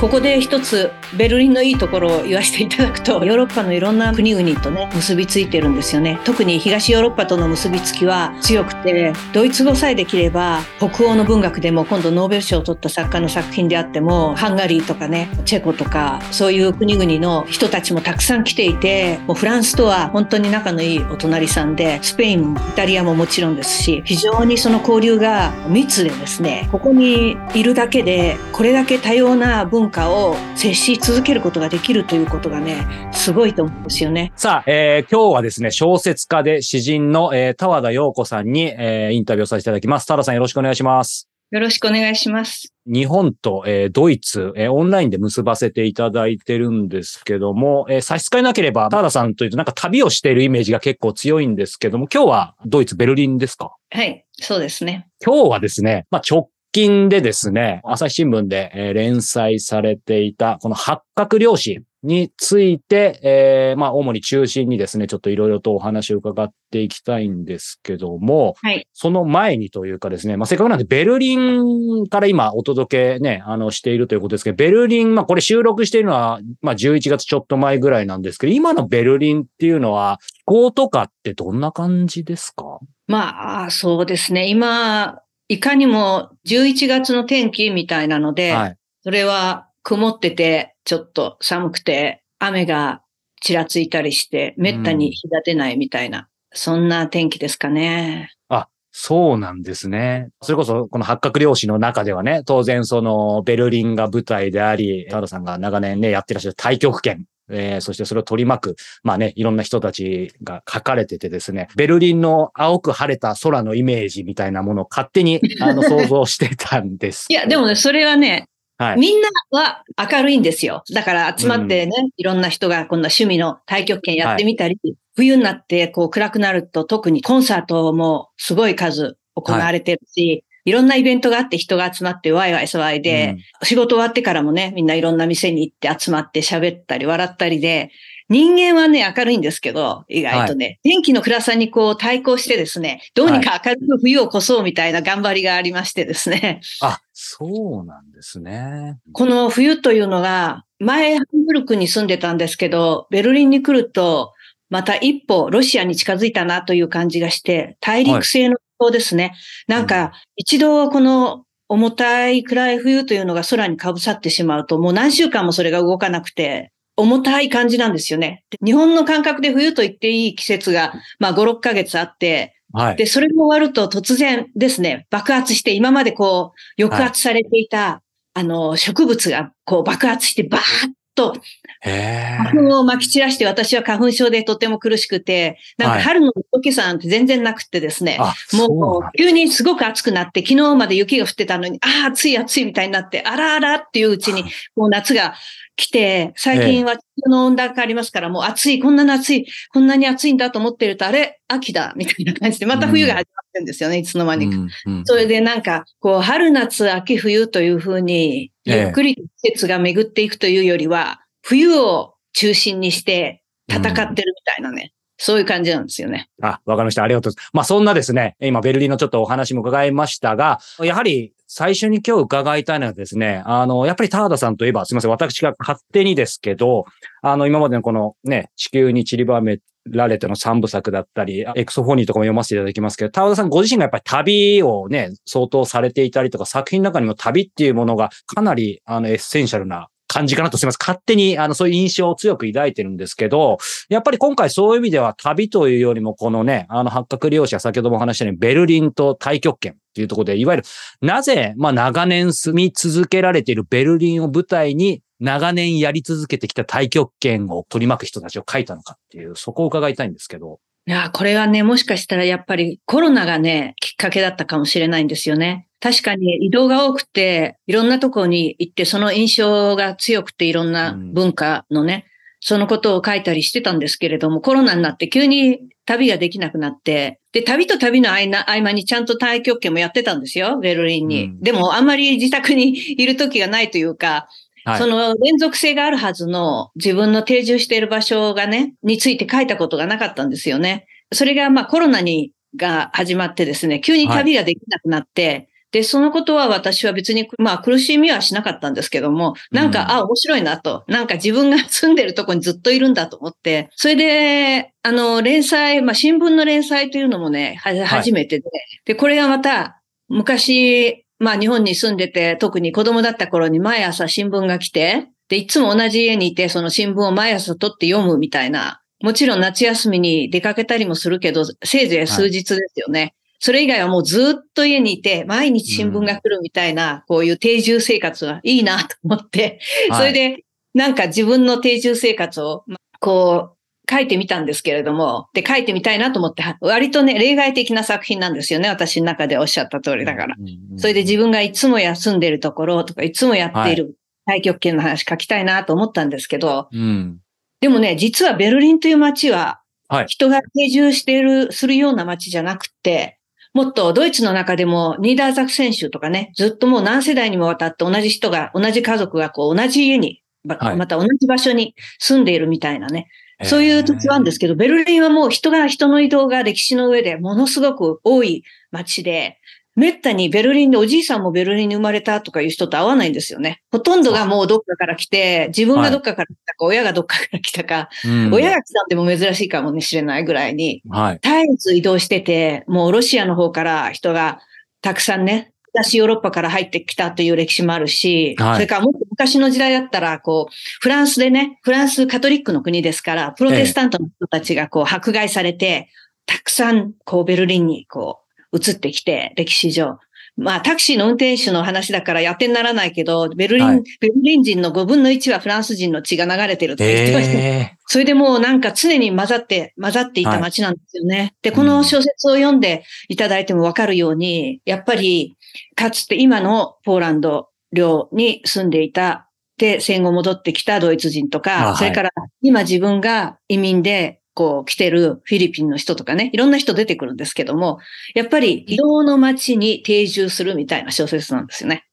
ここで一つベルリンのいいところを言わせていただくと、ヨーロッパのいろんな国々とね、結びついてるんですよね。特に東ヨーロッパとの結びつきは強くて、ドイツ語さえできれば、北欧の文学でも今度ノーベル賞を取った作家の作品であっても、ハンガリーとかね、チェコとか、そういう国々の人たちもたくさん来ていて、もうフランスとは本当に仲のいいお隣さんで、スペイン、イタリアももちろんですし、非常にその交流が密でですね、ここにいるだけで、これだけ多様な文化を接し続けることができるということがね、すごいと思うんですよね。さあ、えー、今日はですね、小説家で詩人の、えー、田和田陽子さんに、えー、インタビューをさせていただきます。田和田さんよろしくお願いします。よろしくお願いします。日本と、えー、ドイツ、えー、オンラインで結ばせていただいてるんですけども、えー、差し支えなければ、田田さんというとなんか旅をしているイメージが結構強いんですけども、今日はドイツ、ベルリンですか？はい、そうですね。今日はですね、まあ、直近でですね、朝日新聞で、えー、連載されていた、この八角漁師について、えー、まあ、主に中心にですね、ちょっといろいろとお話を伺っていきたいんですけども、はい。その前にというかですね、まあ、せっかくなんで、ベルリンから今お届けね、あの、しているということですけど、ベルリン、まあ、これ収録しているのは、まあ、11月ちょっと前ぐらいなんですけど、今のベルリンっていうのは、気候とかってどんな感じですか？まあ、そうですね。今、いかにも11月の天気みたいなので、はい、それは曇ってて、ちょっと寒くて、雨がちらついたりして、めったに日が出ないみたいな、うん、そんな天気ですかね。あ、そうなんですね。それこそ、この八角漁師の中ではね、当然その、ベルリンが舞台であり、田田さんが長年ね、やってらっしゃる太極拳。えー、そしてそれを取り巻く、まあね、いろんな人たちが書かれててですね、ベルリンの青く晴れた空のイメージみたいなものを勝手に あの想像してたんです。いや、でもね、それはね、はい、みんなは明るいんですよ。だから集まってね、うん、いろんな人がこんな趣味の太極拳やってみたり、はい、冬になってこう暗くなると特にコンサートもすごい数行われてるし、はいいろんなイベントがあって人が集まってワイワイ騒いで、うん、仕事終わってからもね、みんないろんな店に行って集まって喋ったり笑ったりで、人間はね、明るいんですけど、意外とね、はい、天気の暗さにこう対抗してですね、どうにか明るく冬を越そうみたいな頑張りがありましてですね。はい、あ、そうなんですね。この冬というのが、前ハンブルクに住んでたんですけど、ベルリンに来ると、また一歩ロシアに近づいたなという感じがして、大陸性の気候ですね。はい、なんか、一度この重たい暗い冬というのが空にかぶさってしまうと、もう何週間もそれが動かなくて、重たい感じなんですよね。日本の感覚で冬と言っていい季節が、まあ5、6ヶ月あって、はい、で、それも終わると突然ですね、爆発して、今までこう、抑圧されていた、はい、あの、植物がこう爆発して、バーッと、花粉を撒き散らして私は花粉症でとても苦しくて、なんか春の時さんって全然なくてですね、はい、もう急にすごく暑くなって、昨日まで雪が降ってたのに、ああ、暑い暑いみたいになって、あらあらっていううちに、もう夏が来て、最近は地球の温暖化ありますから、もう暑い、こんなに暑い、こんなに暑いんだと思ってると、あれ秋だ、みたいな感じで、また冬が始まってるんですよね、いつの間にか。それでなんか、こう、春夏秋冬というふうに、ゆっくり季節が巡っていくというよりは、冬を中心にして戦ってるみたいなね。そういう感じなんですよね。あ、わかりました。ありがとうございます。まあそんなですね、今ベルリンのちょっとお話も伺いましたが、やはり最初に今日伺いたいのはですね、あの、やっぱり田畑さんといえば、すみません、私が勝手にですけど、あの、今までのこのね、地球に散りばめられての三部作だったり、エクソフォニーとかも読ませていただきますけど、多和田さんご自身がやっぱり旅をね、相当されていたりとか、作品の中にも旅っていうものがかなり、あの、エッセンシャルな感じかなとすみません。勝手に、あの、そういう印象を強く抱いてるんですけど、やっぱり今回そういう意味では旅というよりも、このね、あの、白鶴亮翅は先ほども話したように、ベルリンと太極拳。っていうところで、いわゆる、なぜ、まあ長年住み続けられているベルリンを舞台に、長年やり続けてきた太極拳を取り巻く人たちを書いたのかっていう、そこを伺いたいんですけど。いや、これはね、もしかしたらやっぱりコロナがね、きっかけだったかもしれないんですよね。確かに移動が多くて、いろんなところに行って、その印象が強くて、いろんな文化のね、そのことを書いたりしてたんですけれども、コロナになって急に旅ができなくなって、で、旅と旅の合間にちゃんと太極拳もやってたんですよ、ベルリンに。うん、でも、あんまり自宅にいる時がないというか、はい、その連続性があるはずの自分の定住している場所がね、について書いたことがなかったんですよね。それがまあコロナにが始まってですね、急に旅ができなくなって、はい。で、そのことは私は別に、まあ苦しみはしなかったんですけども、なんか、うん、あ、面白いなと。なんか自分が住んでるとこにずっといるんだと思って、それで、あの、連載、まあ新聞の連載というのもね、初めてで、はい、で、これがまた、昔、まあ日本に住んでて、特に子供だった頃に毎朝新聞が来て、で、いつも同じ家にいて、その新聞を毎朝取って読むみたいな、もちろん夏休みに出かけたりもするけど、せいぜい数日ですよね。はいそれ以外はもうずっと家にいて、毎日新聞が来るみたいな、こういう定住生活はいいなと思って、それで、なんか自分の定住生活を、こう、書いてみたんですけれども、で、書いてみたいなと思って、割とね、例外的な作品なんですよね。私の中でおっしゃった通りだから。それで自分がいつも休んでるところとか、いつもやっている太極拳の話書きたいなと思ったんですけど、うん、でもね、実はベルリンという街は、人が定住している、するような街じゃなくて、もっとドイツの中でもニーダーザク選手とかね、ずっともう何世代にもわたって同じ人が、同じ家族がこう同じ家に、また同じ場所に住んでいるみたいなね。そういう土地なんですけど、ベルリンはもう人が、人の移動が歴史の上でものすごく多い街で、めったにベルリンでおじいさんもベルリンに生まれたとかいう人と会わないんですよね。ほとんどがもうどっかから来て、自分がどっかから来たか、はい、親がどっかから来たか、うん、親が来たんでも珍しいかもしれないぐらいに、はい、絶えず移動してて、もうロシアの方から人がたくさんね、東ヨーロッパから入ってきたという歴史もあるし、はい、それからもっと昔の時代だったら、こう、フランスでね、フランスカトリックの国ですから、プロテスタントの人たちがこう迫害されて、たくさんこうベルリンにこう移ってきて、歴史上。まあ、タクシーの運転手の話だからやってにならないけど、ベルリン、はい、ベルリン人の5分の1はフランス人の血が流れてるって言ってました。えー、それでもうなんか常に混ざって、混ざっていた街なんですよね。はい、で、この小説を読んでいただいてもわかるように、やっぱり、かつて今のポーランド領に住んでいたで、戦後戻ってきたドイツ人とか、それから今自分が移民でこう来てるフィリピンの人とかね、いろんな人出てくるんですけども、やっぱり移動の街に定住するみたいな小説なんですよね。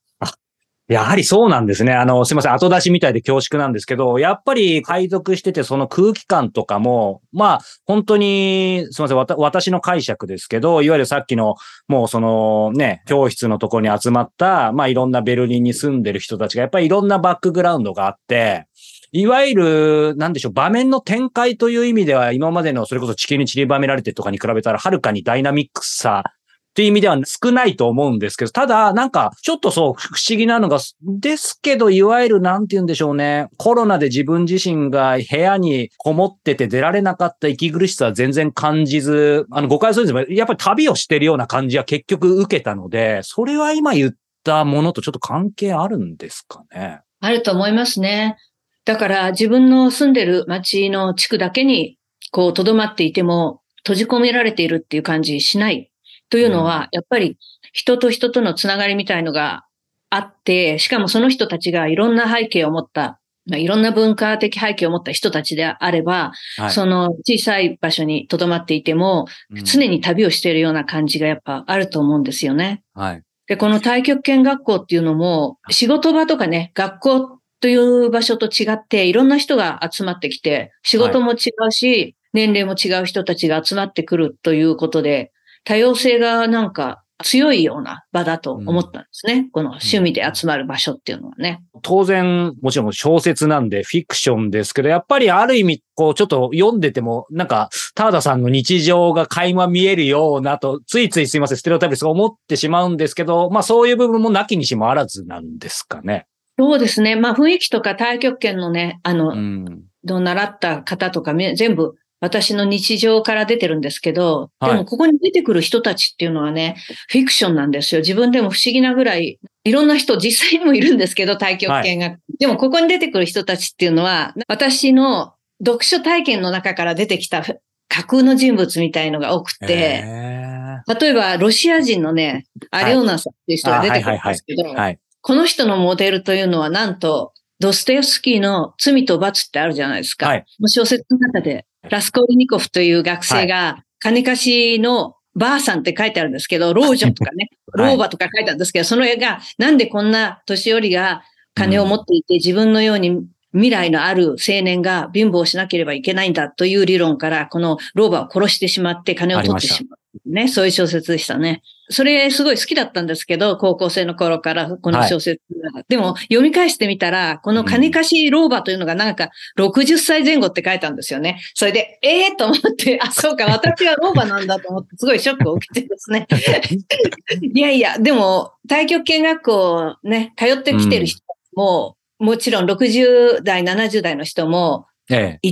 やはりそうなんですね。あの、すいません。後出しみたいで恐縮なんですけど、やっぱり配属しててその空気感とかも、まあ、本当に、すいません。私の解釈ですけど、いわゆるさっきの、もうそのね、教室のところに集まった、まあいろんなベルリンに住んでる人たちが、やっぱりいろんなバックグラウンドがあって、いわゆる、なんでしょう、場面の展開という意味では、今までのそれこそ地球に散りばめられてとかに比べたら、はるかにダイナミックさっていう意味では少ないと思うんですけど、ただ、なんか、ちょっとそう、不思議なのが、ですけど、いわゆる、なんて言うんでしょうね。コロナで自分自身が部屋にこもってて出られなかった息苦しさは全然感じず、あの、誤解するんですけど、やっぱり旅をしてるような感じは結局受けたので、それは今言ったものとちょっと関係あるんですかね。あると思いますね。だから自分の住んでる町の地区だけに、こう、留まっていても、閉じ込められているっていう感じしないというのは、やっぱり人と人とのつながりみたいのがあって、しかもその人たちがいろんな背景を持った、いろんな文化的背景を持った人たちであれば、はい、その小さい場所に留まっていても、常に旅をしているような感じがやっぱあると思うんですよね。はい。で、この太極拳学校っていうのも、仕事場とかね、学校という場所と違って、いろんな人が集まってきて、仕事も違うし、はい、年齢も違う人たちが集まってくるということで、多様性がなんか強いような場だと思ったんですね。うん、この趣味で集まる場所っていうのはね。当然、もちろん小説なんでフィクションですけど、やっぱりある意味、こうちょっと読んでても、なんか、田田さんの日常が垣間見えるようなと、ついついすいません、ステレオタイプですが思ってしまうんですけど、まあそういう部分もなきにしもあらずなんですかね。そうですね。まあ雰囲気とか太極拳のね、あの、うん、習った方とか全部私の日常から出てるんですけど、でもここに出てくる人たちっていうのはね、フィクションなんですよ。自分でも不思議なぐらい、いろんな人実際にもいるんですけど、太極拳が。はい、でもここに出てくる人たちっていうのは、私の読書体験の中から出てきた架空の人物みたいのが多くて、例えばロシア人のね、アリオナさんっていう人が出てくるんですけど、この人のモデルというのはなんと、ドストエフスキーの罪と罰ってあるじゃないですか。はい、小説の中で、ラスコーリニコフという学生が、金貸しのばあさんって書いてあるんですけど、老女とかね、老婆とか書いてあるんですけど、その絵が、なんでこんな年寄りが金を持っていて、自分のように未来のある青年が貧乏しなければいけないんだという理論から、この老婆を殺してしまって金を取ってしまう。ね、そういう小説でしたね。それすごい好きだったんですけど、高校生の頃からこの小説、はい、でも読み返してみたら、この金貸し老婆というのがなんか60歳前後って書いたんですよね。それで、ええー、と思って、あ、そうか、私は老婆なんだと思って、すごいショックを受けてですね。いやいや、でも、太極拳学校ね、通ってきてる人も、うん、もちろん60代、70代の人も、ええ、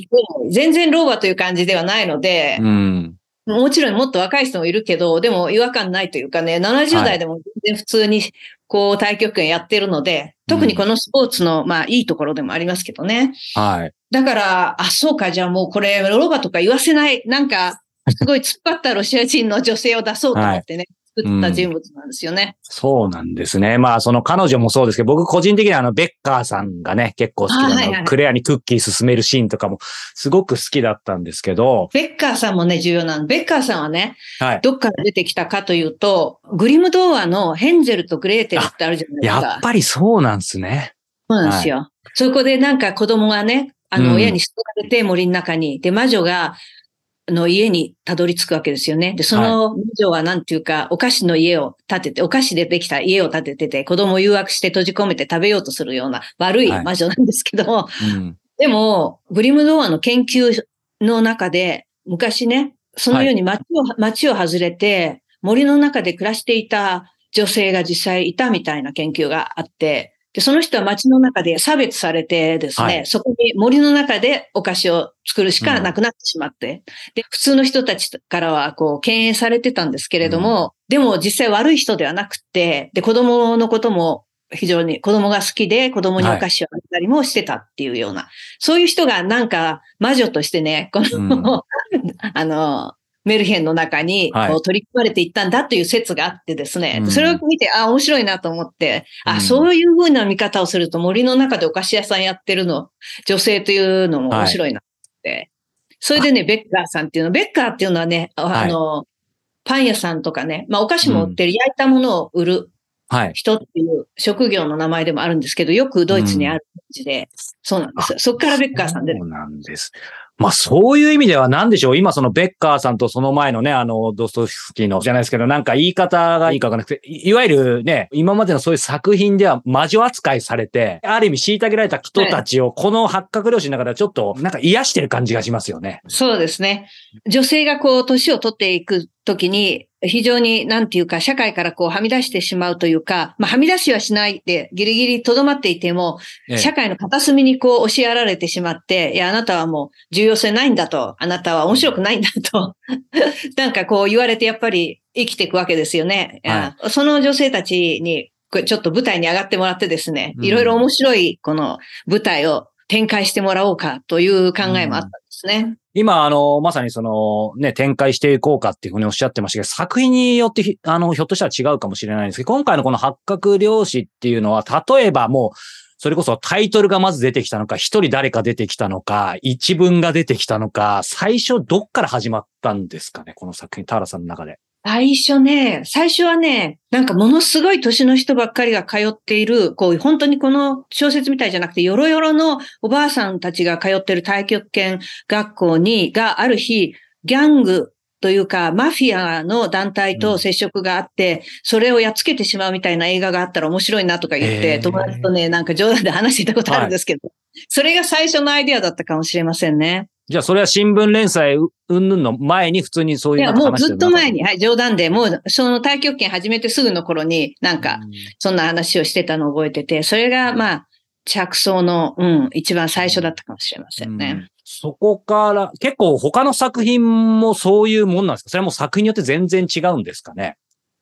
全然老婆という感じではないので、うんもちろんもっと若い人もいるけど、でも違和感ないというかね、70代でも全然普通にこう太極拳やってるので、はい、特にこのスポーツの、まあいいところでもありますけどね。はい。だから、あ、そうか、じゃあもうこれ、ロバとか言わせない、なんか、すごい突っ張ったロシア人の女性を出そうと思ってね。作った人物なんですよね、うん。そうなんですね。まあ、その彼女もそうですけど、僕個人的にはあの、ベッカーさんがね、結構好きなの、はいはい、クレアにクッキー進めるシーンとかもすごく好きだったんですけど。ベッカーさんもね、重要なの。ベッカーさんはね、はい、どっから出てきたかというと、グリム童話のヘンゼルとグレーテルってあるじゃないですか。やっぱりそうなんですね。そうなんですよ。はい、そこでなんか子供がね、あの、親に捨てられて森の中に、で、魔女がの家にたどり着くわけですよね。で、その魔女はなんていうか、お菓子の家を建てて、お菓子でできた家を建ててて、子供を誘惑して閉じ込めて食べようとするような悪い魔女なんですけども、はいうん、でも、グリム童話の研究の中で、昔ね、そのように街を、はい、街を外れて、森の中で暮らしていた女性が実際いたみたいな研究があって、で、その人は街の中で差別されてですね、はい、そこに森の中でお菓子を作るしかなくなってしまって、うん、で、普通の人たちからはこう敬遠されてたんですけれども、うん、でも実際悪い人ではなくて、で、子供のことも非常に子供が好きで子供にお菓子をあげたりもしてたっていうような、はい、そういう人がなんか魔女としてね、この、うん、あの、メルヘンの中にこう取り組まれていったんだという説があってですね、はい、それを見て、あ、面白いなと思って、うん、あ、そういうふうな見方をすると森の中でお菓子屋さんやってるの、女性というのも面白いなって。はい、それでね、ベッカーさんっていうの、ベッカーっていうのはね、あの、はい、パン屋さんとかね、まあお菓子も売ってる、焼いたものを売る人っていう職業の名前でもあるんですけど、よくドイツにある感じで、うん、そうなんですよ。そっからベッカーさんで。そうなんです。まあそういう意味では何でしょう今そのベッカーさんとその前のね、あの、ドストフスキーのじゃないですけど、なんか言い方がいいかわかんなくて、いわゆるね、今までのそういう作品では魔女扱いされて、ある意味虐げられた人たちをこの八角漁師の中ではちょっとなんか癒してる感じがしますよね。そうですね。女性がこう、年を取っていくときに、非常に、なんていうか、社会からこう、はみ出してしまうというか、まあ、はみ出しはしないで、ギリギリ留まっていても、社会の片隅にこう、押しやられてしまって、いや、あなたはもう、重要性ないんだと、あなたは面白くないんだと、なんかこう言われて、やっぱり生きていくわけですよね。はい、その女性たちに、ちょっと舞台に上がってもらってですね、いろいろ面白い、この舞台を展開してもらおうかという考えもあったんですね。今、あの、まさにその、ね、展開していこうかっていうふうにおっしゃってましたけど、作品によって、あの、ひょっとしたら違うかもしれないんですけど、今回のこの八角漁師っていうのは、例えばもう、それこそタイトルがまず出てきたのか、一人誰か出てきたのか、一文が出てきたのか、最初どっから始まったんですかね、この作品、田原さんの中で。最初ね、最初はね、なんかものすごい年の人ばっかりが通っている、こう、本当にこの小説みたいじゃなくて、よろよろのおばあさんたちが通ってる太極拳学校に、がある日、ギャングというか、マフィアの団体と接触があって、それをやっつけてしまうみたいな映画があったら面白いなとか言って、友達とね、なんか冗談で話していたことあるんですけど、それが最初のアイデアだったかもしれませんね。じゃあ、それは新聞連載うんぬんの前に普通にそういういや、もうずっと前に、はい、冗談で、もう、その太極拳始めてすぐの頃に、なんか、そんな話をしてたのを覚えてて、それが、まあ、着想の、うん、一番最初だったかもしれませんね。うん、そこから、結構他の作品もそういうもんなんですか？それはもう作品によって全然違うんですかね？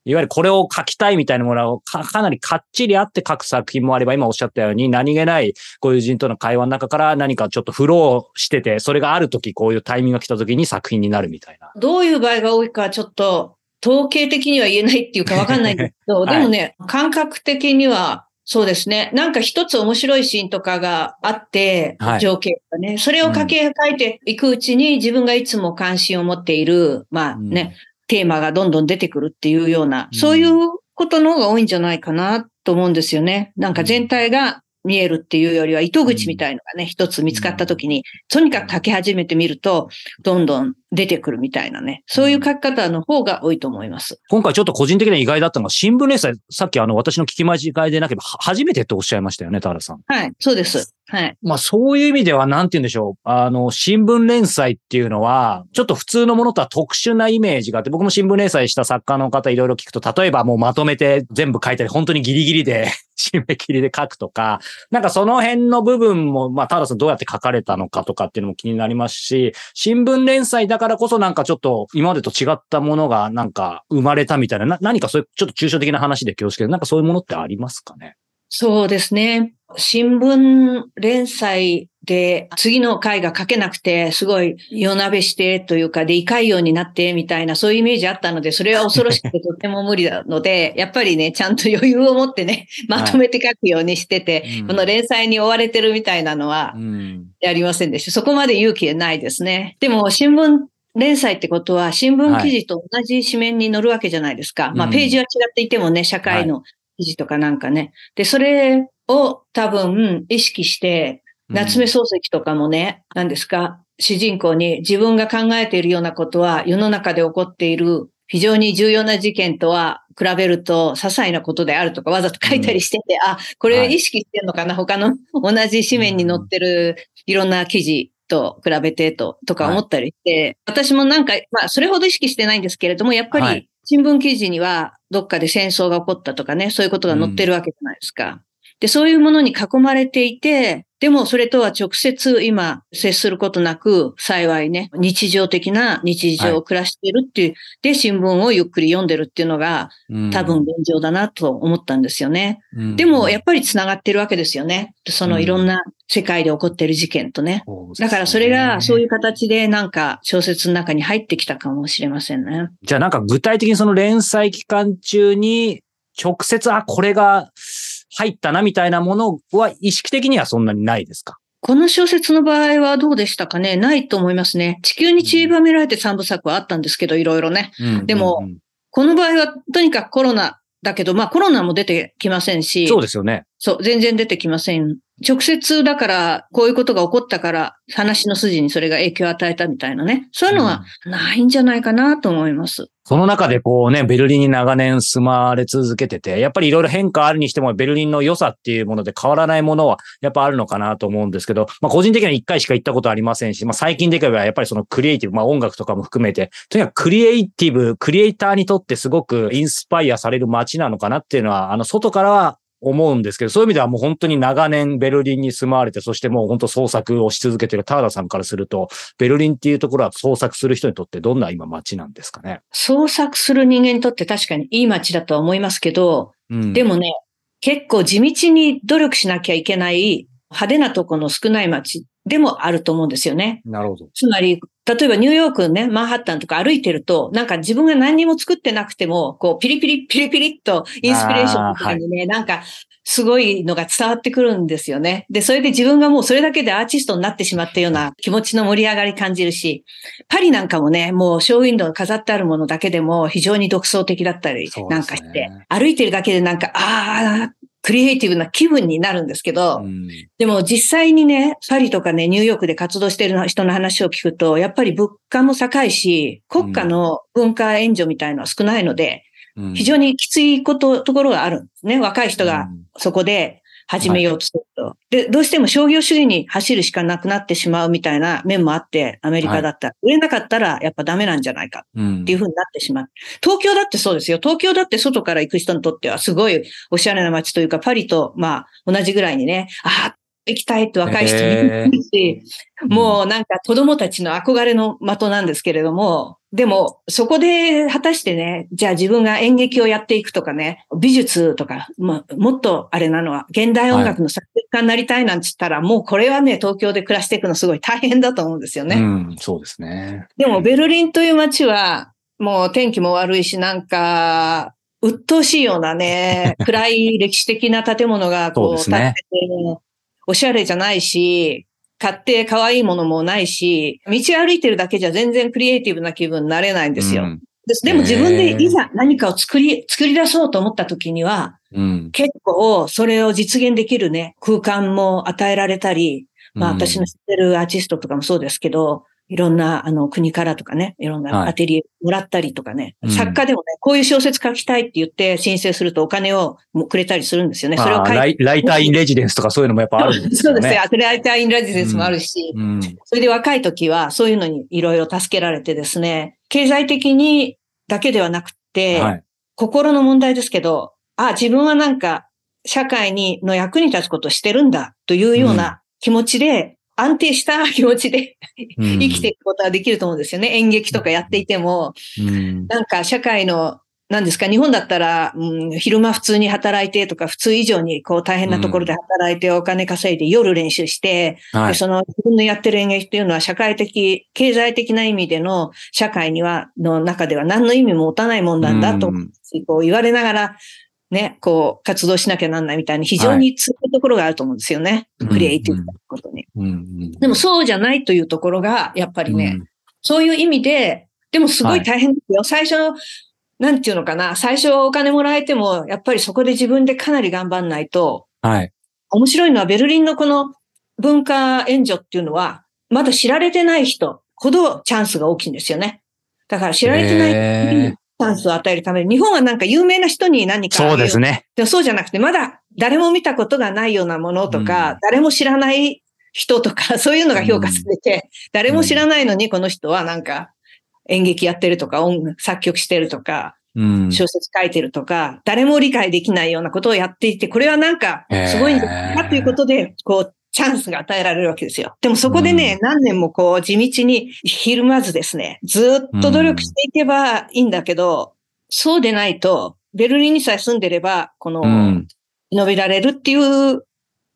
いわゆるこれを書きたいみたいなものをかかなりかっちりあって書く作品もあれば、今おっしゃったように何気ないご友人との会話の中から何かちょっとフローしてて、それがあるとき、こういうタイミングが来たときに作品になるみたいな。どういう場合が多いかちょっと統計的には言えないっていうかわかんないんですけど、はい、でもね、感覚的にはそうですね。なんか一つ面白いシーンとかがあって、はい、情景がね、それを書き書いていくうちに、自分がいつも関心を持っている、まあね、テーマがどんどん出てくるっていうような、そういうことの方が多いんじゃないかなと思うんですよね。なんか全体が見えるっていうよりは、糸口みたいのがね、一つ見つかった時に、とにかく書き始めてみると、どんどん出てくるみたいなね。そういう書き方の方が多いと思います。今回ちょっと個人的には意外だったのが、新聞連載、さっきあの、私の聞き間違いでなければ、は初めてっておっしゃいましたよね、田原さん。はい、そうです。はい。まあそういう意味では、なんて言うんでしょう。あの、新聞連載っていうのは、ちょっと普通のものとは特殊なイメージがあって、僕も新聞連載した作家の方いろいろ聞くと、例えばもうまとめて全部書いたり、本当にギリギリで、締め切りで書くとか、なんかその辺の部分も、まあ、田原さんどうやって書かれたのかとかっていうのも気になりますし、新聞連載だからこそなんかちょっと今までと違ったものがなんか生まれたみたいな、な何かそういうちょっと抽象的な話で恐縮けど、なんかそういうものってありますかねそうですね。新聞連載で次の回が書けなくて、すごい夜なべしてというか、で、胃潰瘍になってみたいな、そういうイメージあったので、それは恐ろしくてとても無理なので、やっぱりね、ちゃんと余裕を持ってね、まとめて書くようにしてて、うんこの連載に追われてるみたいなのはうん。やりませんでした。そこまで勇気はないですね。でも、新聞連載ってことは、新聞記事と同じ紙面に載るわけじゃないですか。まあ、うん。ページは違っていてもね、社会の記事とかなんかね。で、それを多分意識して、夏目漱石とかもね、何ですか、主人公に自分が考えているようなことは世の中で起こっている非常に重要な事件とは比べると些細なことであるとかわざと書いたりしてて、あ、これ意識してんのかな、他の同じ紙面に載ってるいろんな記事と比べてと、とか思ったりして、私もなんか、まあ、それほど意識してないんですけれども、やっぱはい。り新聞記事にはどっかで戦争が起こったとかね、そういうことが載ってるわけじゃないですか。で、そういうものに囲まれていて、でもそれとは直接今接することなく、幸いね、日常的な日常を暮らしているっていう、で、新聞をゆっくり読んでるっていうのが多分現状だなと思ったんですよね。うん、でもやっぱり繋がってるわけですよね。そのいろんな世界で起こってる事件とね。だからそれがそういう形でなんか小説の中に入ってきたかもしれませんね。じゃあなんか具体的にその連載期間中に直接、あ、これが入ったなみたいなものは意識的にはそんなにないですか？この小説の場合はどうでしたかね？ないと思いますね。地球に散りばめられて三部作はあったんですけど、いろいろね。でもこの場合はとにかくコロナだけど、まあコロナも出てきませんし。そうですよね。そう、全然出てきません。直接だから、こういうことが起こったから、話の筋にそれが影響を与えたみたいなね。そういうのはないんじゃないかなと思います。その中でこうね、ベルリンに長年住まれ続けてて、やっぱりいろいろ変化あるにしても、ベルリンの良さっていうもので変わらないものはやっぱあるのかなと思うんですけど、まあ個人的には一回しか行ったことありませんし、まあ最近で言えばやっぱりそのクリエイティブ、まあ音楽とかも含めて、とにかくクリエイティブ、クリエイターにとってすごくインスパイアされる街なのかなっていうのは、あの外からは思うんですけど、そういう意味ではもう本当に長年ベルリンに住まわれて、そしてもう本当創作をし続けているターダさんからすると、ベルリンっていうところは創作する人にとってどんな今街なんですかね？創作する人間にとって確かにいい街だとは思いますけど、うん、でもね、結構地道に努力しなきゃいけない派手なとこの少ない街でもあると思うんですよね。なるほど。つまり、例えばニューヨークね、マンハッタンとか歩いてると、なんか自分が何にも作ってなくても、こう、ピリピリ、ピリピリっとインスピレーションとかにね、はい、なんか、すごいのが伝わってくるんですよね。で、それで自分がもうそれだけでアーティストになってしまったような気持ちの盛り上がり感じるし、パリなんかもね、もうショーウィンドウ飾ってあるものだけでも非常に独創的だったりなんかして、ね、歩いてるだけでなんか、ああ、クリエイティブな気分になるんですけど、うん、でも実際にね、パリとかね、ニューヨークで活動している人の話を聞くと、やっぱり物価も高いし、国家の文化援助みたいのは少ないので、うん、非常にきついこと、ところがあるんですね。若い人がそこで始めようとすると。はい、で、どうしても商業主義に走るしかなくなってしまうみたいな面もあって、アメリカだったら、はい、売れなかったらやっぱダメなんじゃないかっていうふうになってしまう。うん、東京だってそうですよ。東京だって外から行く人にとってはすごいおしゃれな街というか、パリとまあ同じぐらいにね、ああ、行きたいって若い人もいるし、もうなんか子供たちの憧れの的なんですけれども、でも、そこで果たしてね、じゃあ自分が演劇をやっていくとかね、美術とか、まあ、もっとあれなのは、現代音楽の作曲家になりたいなんて言ったら、はい、もうこれはね、東京で暮らしていくのすごい大変だと思うんですよね。うん、そうですね。でも、ベルリンという街は、もう天気も悪いし、なんか、鬱陶しいようなね、暗い歴史的な建物がこう、建ってて、おしゃれじゃないし、買って可愛いものもないし、道歩いてるだけじゃ全然クリエイティブな気分になれないんですよ。うん、でも自分でいざ何かを作り、作り出そうと思った時には、うん、結構それを実現できるね、空間も与えられたり、まあ私の知ってるアーティストとかもそうですけど、いろんな、あの、国からとかね、いろんはないアテリエもらったりとかね、うん作家でもね、こういう小説書きたいって言って申請するとお金をもくれたりするんですよね。それを書いライライターインレジデンスとかそういうのもやっぱあるんですよね。そうですよ。アテライターインラジデンスもあるし、うん。それで若い時はそういうのにいろいろ助けられてですね、経済的にだけではなくて、はい。心の問題ですけど、あ、自分はなんか社会にの役に立つことをしてるんだというような気持ちで、安定した気持ちでうん。生きていくことはできると思うんですよね。演劇とかやっていても、うん。なんか社会の、何ですか、日本だったら、うん、昼間普通に働いてとか、普通以上にこう大変なところで働いてお金稼いで夜練習して、はその自分のやってる演劇っていうのは社会的、経済的な意味での社会には、の中では何の意味も持たないもんなんだと、うん。こう言われながら、ね、こう活動しなきゃなんないみたいに非常に強いところがあると思うんですよね。うんクリエイティブなことに。うんうんでもそうじゃないというところが、やっぱりね、うんそういう意味で、でもすごい大変ですよ。最初、なんていうのかな、最初お金もらえても、やっぱりそこで自分でかなり頑張んないと、はい。面白いのはベルリンのこの文化援助っていうのは、まだ知られてない人ほどチャンスが大きいんですよね。だから知られてないチャンスを与えるために、日本はなんか有名な人に何かそうですね。でもそうじゃなくて、まだ誰も見たことがないようなものとか、うん誰も知らない人とか、そういうのが評価されて、誰も知らないのにこの人はなんか演劇やってるとか、音楽作曲してるとか、うん。小説書いてるとか、誰も理解できないようなことをやっていて、これはなんかすごいんだなということで、こう、チャンスが与えられるわけですよ。でもそこでね、何年もこう地道にひるまずですね、ずっと努力していけばいいんだけど、そうでないと、ベルリンにさえ住んでれば、この、うん。伸びられるっていう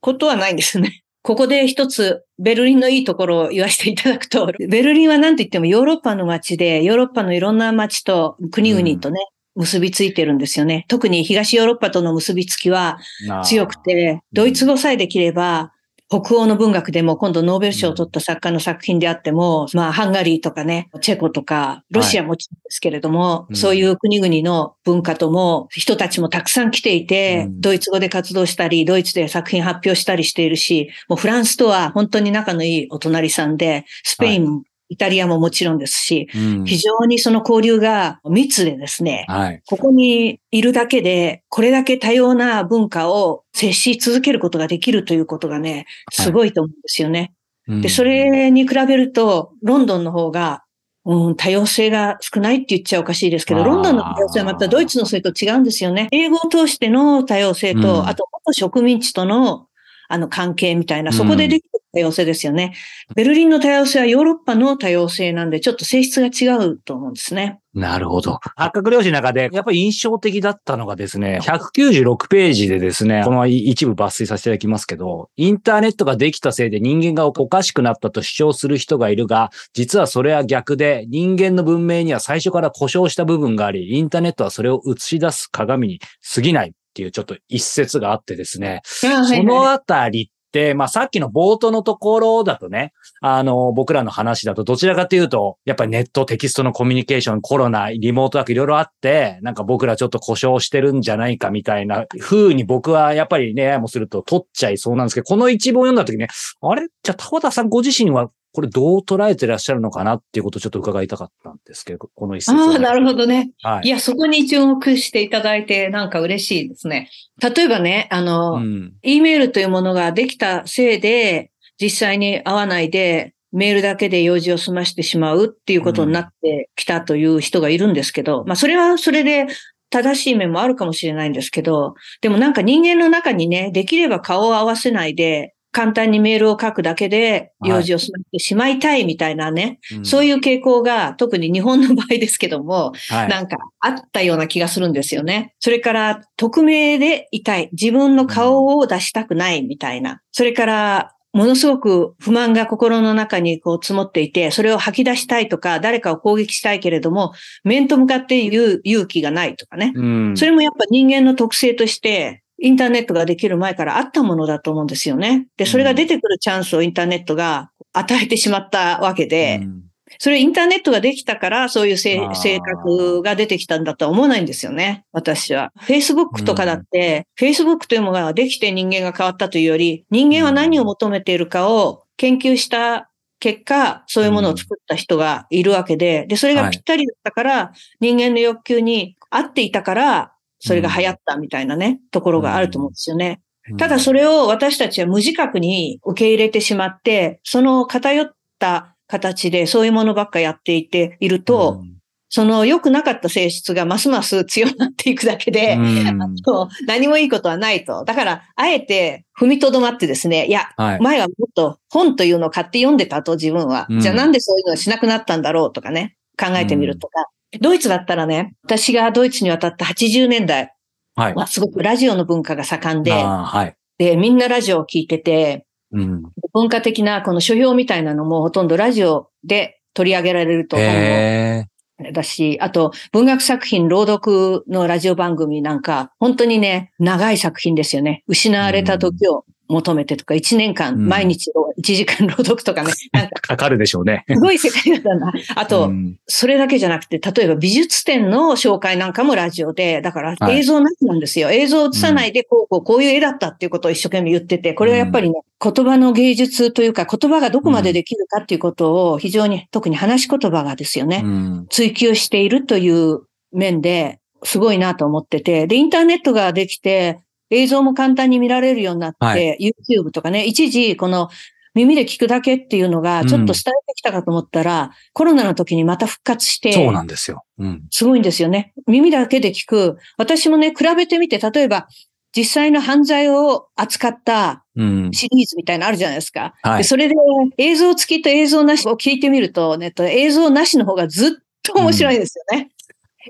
ことはないんですね。ここで一つ、ベルリンのいいところを言わせていただくと、ベルリンは何と言ってもヨーロッパの街で、ヨーロッパのいろんな街と国々とね、結びついてるんですよね。特に東ヨーロッパとの結びつきは強くて、ドイツ語さえできれば、北欧の文学でも今度ノーベル賞を取った作家の作品であっても、まあハンガリーとかね、チェコとか、ロシアもちろんですけれども、うんそういう国々の文化とも人たちもたくさん来ていて、うん。ドイツ語で活動したり、ドイツで作品発表したりしているし、もうフランスとは本当に仲のいいお隣さんで、スペイン、イタリアももちろんですし、うん非常にその交流が密でですね、はい。ここにいるだけで、これだけ多様な文化を接し続けることができるということがね、すごいと思うんですよね。で、それに比べると、ロンドンの方が、うん、多様性が少ないって言っちゃおかしいですけど、ロンドンの多様性はまたドイツのそれと違うんですよね。英語を通しての多様性と、うんあと元植民地とのあの関係みたいな、そこでできる多様性ですよね。ベルリンの多様性はヨーロッパの多様性なんで、ちょっと性質が違うと思うんですね。なるほど。八角漁師の中で、やっぱり印象的だったのがですね、196ページでですね、この一部抜粋させていただきますけど、インターネットができたせいで人間がおかしくなったと主張する人がいるが、実はそれは逆で、人間の文明には最初から故障した部分があり、インターネットはそれを映し出す鏡に過ぎないっていうちょっと一節があってですね、そのあたりって、まあさっきの冒頭のところだとね、あの、僕らの話だとどちらかというと、やっぱりネット、テキストのコミュニケーション、コロナ、リモートワークいろいろあって、なんか僕らちょっと故障してるんじゃないかみたいな風に僕はやっぱりね、もすると取っちゃいそうなんですけど、この一文を読んだ時ね、あれ？じゃあ田田さんご自身はこれどう捉えてらっしゃるのかなっていうことをちょっと伺いたかったんですけど、この一節をああ、なるほどね。はいい。や、そこに注目していただいて、なんか嬉しいですね。例えばね、あの、うん。E メールというものができたせいで、実際に会わないで、メールだけで用事を済ましてしまうっていうことになってきたという人がいるんですけど、まあそれはそれで正しい面もあるかもしれないんですけど、でもなんか人間の中にね、できれば顔を合わせないで、簡単にメールを書くだけで用事を済ませてしまいたいみたいなね、そういいう傾向が特に日本の場合ですけども。なんかあったような気がするんですよね。それから、匿名でいたい。自分の顔を出したくないみたいな。それから、ものすごく不満が心の中にこう積もっていて、それを吐き出したいとか、誰かを攻撃したいけれども、面と向かって言う勇気がないとかね。うんそれもやっぱ人間の特性として、インターネットができる前からあったものだと思うんですよね。で、それが出てくるチャンスをインターネットが与えてしまったわけで、うんそれインターネットができたから、そういう性格が出てきたんだとは思わないんですよね。私は。Facebook とかだって、Facebook というものができて人間が変わったというより、人間は何を求めているかを研究した結果、そういうものを作った人がいるわけで、で、それがぴったりだったから、人間の欲求に合っていたから、それが流行ったみたいなね、ところがあると思うんですよね。ただそれを私たちは無自覚に受け入れてしまって、その偏った形でそういうものばっかやっていていると、その良くなかった性質がますます強くなっていくだけで、うん そう何もいいことはないと。だから、あえて踏みとどまってですね、いや、はい。前はもっと本というのを買って読んでたと自分は。うんじゃあなんでそういうのをしなくなったんだろうとかね、考えてみるとか。ドイツだったらね、私がドイツに渡った80年代はい。はすごくラジオの文化が盛んで、はい。で、みんなラジオを聞いてて、うん。文化的なこの書評みたいなのもほとんどラジオで取り上げられると思う。へだし、あと文学作品朗読のラジオ番組なんか、本当にね、長い作品ですよね。失われた時を求めてとか、1年うん。間毎日1時間 朗読とかね、なんかーかかるでしょうね。すごい世界だな。あと、うん。それだけじゃなくて、例えば美術展の紹介なんかもラジオで、だからはい。映像なしなんですよ。映像を映さないで、こう、こう、こういう絵だったっていうことを一生懸命言ってて、これはやっぱりね、言葉の芸術というか、言葉がどこまでできるかっていうことを非常に、特に話し言葉がですよね、うん。追求しているという面で、すごいなと思ってて、で、インターネットができて、映像も簡単に見られるようになって、は YouTube とかね、一時、この耳で聞くだけっていうのが、ちょっと伝えてきたかと思ったら、コロナの時にまた復活して、そうなんですよ。うん。すごいんですよね。耳だけで聞く。私もね、比べてみて、例えば、実際の犯罪を扱ったうん。シリーズみたいなのあるじゃないですか。はいでそれで映像付きと映像なしを聞いてみると、ね、と映像なしの方がずっと面白いですよね。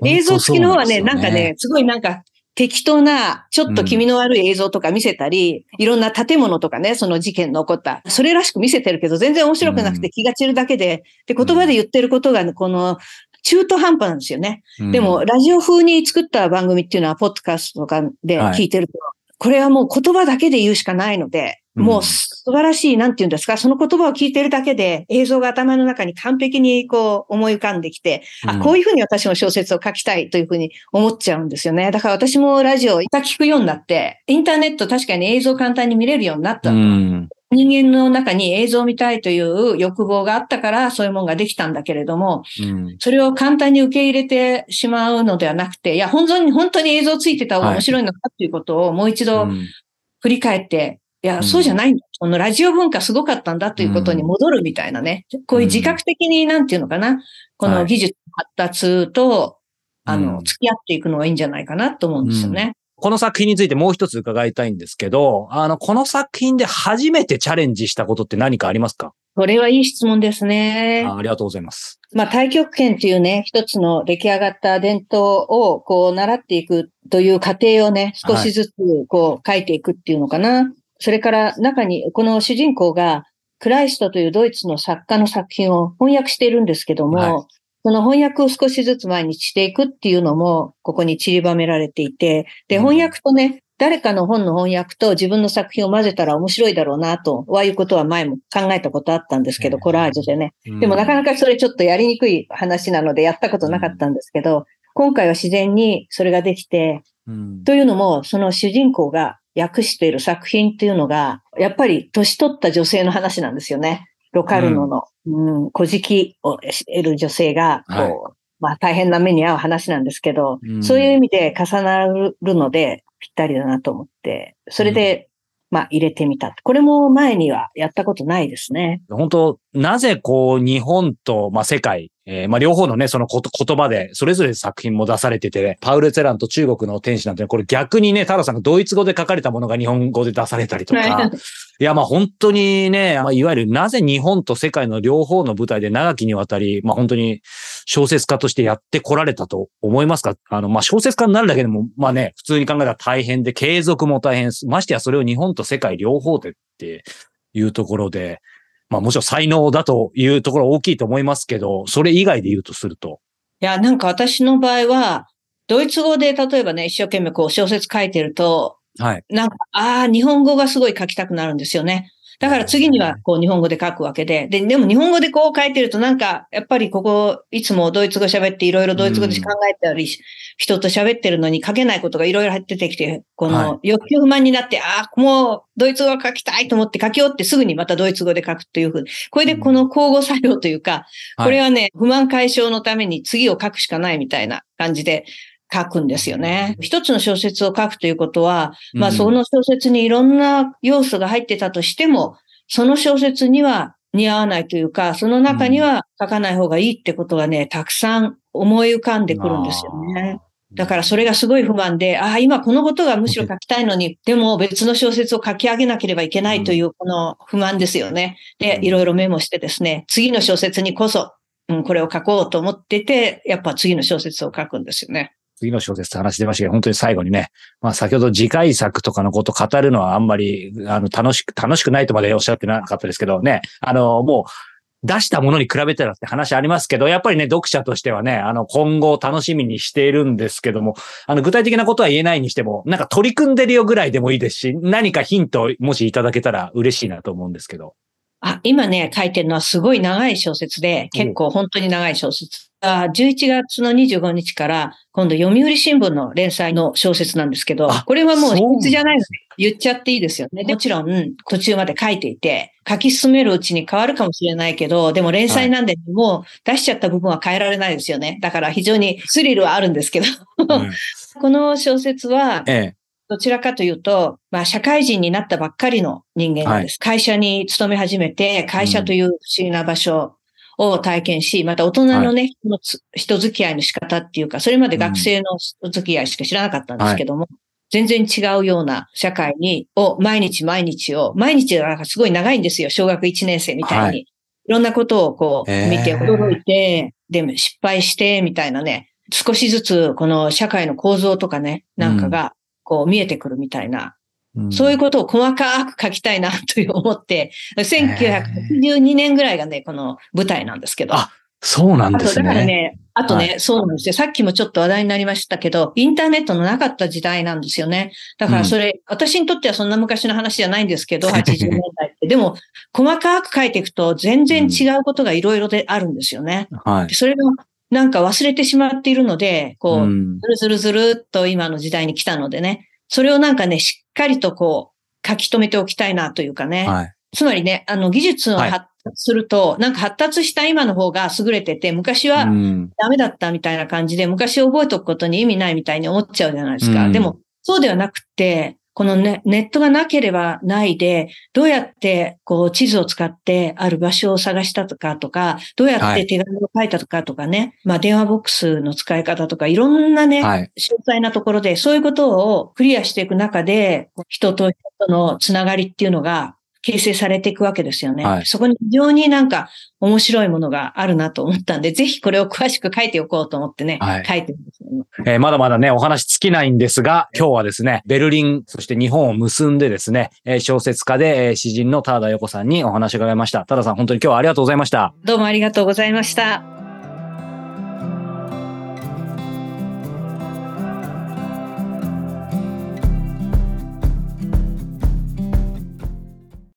映像付きの方はね、なんかね、すごいなんか適当な、ちょっと気味の悪い映像とか見せたり、いろんな建物とかね、その事件の起こった、それらしく見せてるけど、全然面白くなくて気が散るだけで、で、言葉で言ってることが、この、中途半端なんですよね。うん。でも、、ラジオ風に作った番組っていうのは、ポッドキャストとかで聞いてると、これはもう言葉だけで言うしかないので、うんもう素晴らしい、なんて言うんですか、その言葉を聞いてるだけで映像が頭の中に完璧にこう思い浮かんできて、あ、こういうふうに私も小説を書きたいというふうに思っちゃうんですよね。だから私もラジオ一回聞くようになって、インターネット確かに映像簡単に見れるようになった。うん。人間の中に映像を見たいという欲望があったから、そういうものができたんだけれども、うん。それを簡単に受け入れてしまうのではなくて、いや、本当に、本当に映像ついてた方が面白いのかっていうことをもう一度うん振り返って、いや、うんそうじゃないんだ。このラジオ文化すごかったんだということに戻るみたいなね。こういう自覚的になんていうのかな。こはいの技術発達と、あうの、ん付き合っていくのがいいんじゃないかなと思うんですよね。この作品についてもう一つ伺いたいんですけど、あの、この作品で初めてチャレンジしたことって何かありますか？これはいい質問ですね。あありがとうございます。まあ、太極拳というね、一つの出来上がった伝統をこう習っていくという過程をね、少しずつこう書いていくっていうのかな。それから中に、この主人公がクライストというドイツの作家の作品を翻訳しているんですけども、はい。その翻訳を少しずつ毎日していくっていうのも、ここに散りばめられていて、で、うん。翻訳とね、誰かの本の翻訳と自分の作品を混ぜたら面白いだろうなと、ああいうことは前も考えたことあったんですけど、うん。コラージュでね。でもなかなか、かそれちょっとやりにくい話なのでやったことなかったんですけど、今回は自然にそれができて、うん。というのも、その主人公が訳している作品っていうのが、やっぱり年取った女性の話なんですよね。ロカルノの、うん、小敷を得る女性が、こう、はいまあ大変な目に遭う話なんですけど、うんそういう意味で重なるのでぴったりだなと思って、それで、まあ入れてみた。これも前にはやったことないですね。本当なぜこう、日本と、まあ、世界、えーまあ、両方のね、そのこと言葉で、それぞれ作品も出されてて、パウル・ツェランと中国の天使なんて、これ逆にね、タラさんがドイツ語で書かれたものが日本語で出されたりとか、いや、まあ本当にね、まあ、いわゆるなぜ日本と世界の両方の舞台で長きにわたり、まあ本当に小説家としてやってこられたと思いますか？あの、まあ小説家になるだけでも、まあね、普通に考えたら大変で、継続も大変。ましてやそれを日本と世界両方でっていうところで、まあもちろん才能だというところ大きいと思いますけど、それ以外で言うとすると。いや、なんか私の場合は、ドイツ語で例えばね、一生懸命こう小説書いてると、はい。なんか、ああ、日本語がすごい書きたくなるんですよね。だから次にはこう日本語で書くわけで、で、でも日本語でこう書いてるとなんか、やっぱりここ、いつもドイツ語喋っていろいろドイツ語で考えたり、人と喋ってるのに書けないことがいろいろ出てきて、この欲求不満になって、ああ、もうドイツ語書きたいと思って書き終わってすぐにまたドイツ語で書くっていうふうに、これでこの交互作用というか、これはね、不満解消のために次を書くしかないみたいな感じで、書くんですよね。一つの小説を書くということは、まあその小説にいろんな要素が入ってたとしても、その小説には似合わないというか、その中には書かない方がいいってことがね、たくさん思い浮かんでくるんですよね。だからそれがすごい不満で、ああ、今このことがむしろ書きたいのに、でも別の小説を書き上げなければいけないというこの不満ですよね。で、いろいろメモしてですね、次の小説にこそ、うん、これを書こうと思ってて、やっぱ次の小説を書くんですよね。次の小説って話出ましたけど、本当に最後にね、まあ先ほど次回作とかのこと語るのはあんまり、あの、楽しく、楽しくないとまでおっしゃってなかったですけどね、あの、もう、出したものに比べたらって話ありますけど、やっぱりね、読者としてはね、あの、今後楽しみにしているんですけども、あの、具体的なことは言えないにしても、なんか取り組んでるよぐらいでもいいですし、何かヒントもしいただけたら嬉しいなと思うんですけど。あ、今ね、書いてるのはすごい長い小説で、結構本当に長い小説。11月の25日から今度読売新聞の連載の小説なんですけど、これはもう秘密じゃないので言っちゃっていいですよね。もちろん途中まで書いていて、書き進めるうちに変わるかもしれないけど、でも連載なんでもう出しちゃった部分は変えられないですよね。だから非常にスリルはあるんですけど、この小説は、どちらかというと、まあ、社会人になったばっかりの人間なんです。はい、会社に勤め始めて、会社という不思議な場所を体験し、また大人のね、はい、人付き合いの仕方っていうか、それまで学生の付き合いしか知らなかったんですけども、はい、全然違うような社会に、を毎日毎日を、毎日がすごい長いんですよ。小学1年生みたいに。はい、いろんなことをこう見て驚いて、でも失敗してみたいなね、少しずつこの社会の構造とかね、なんかがこう見えてくるみたいな、うん、そういうことを細かく書きたいなと思って、1982年ぐらいがね、この舞台なんですけど。あ、そうなんですね。だからね、あとね、はい、そうなんですよ。さっきもちょっと話題になりましたけど、インターネットのなかった時代なんですよね。だからそれ、うん、私にとってはそんな昔の話じゃないんですけど、80年代って。でも、細かく書いていくと全然違うことがいろいろであるんですよね。はい。それがなんか忘れてしまっているので、こう、ずるずるずるっと今の時代に来たのでね、それをなんかね、しっかりとこう、書き留めておきたいなというかね。はい、つまりね、あの、技術を発達すると、はい、なんか発達した今の方が優れてて、昔はダメだったみたいな感じで、昔覚えておくことに意味ないみたいに思っちゃうじゃないですか。でも、そうではなくて、このね、ネットがなければないで、どうやってこう地図を使ってある場所を探したとかとか、どうやって手紙を書いたとかとかね、はい、まあ電話ボックスの使い方とか、いろんなね、はい、詳細なところで、そういうことをクリアしていく中で、人と人とのつながりっていうのが形成されていくわけですよね。はい、そこに非常になんか面白いものがあるなと思ったんで、ぜひこれを詳しく書いておこうと思ってね、はい、書いてるんですえー、まだまだね、お話尽きないんですが、今日はですね、ベルリン、そして日本を結んでですね、小説家で詩人の田田陽子さんにお話を伺いました。田田さん、本当に今日はありがとうございました。どうもありがとうございました。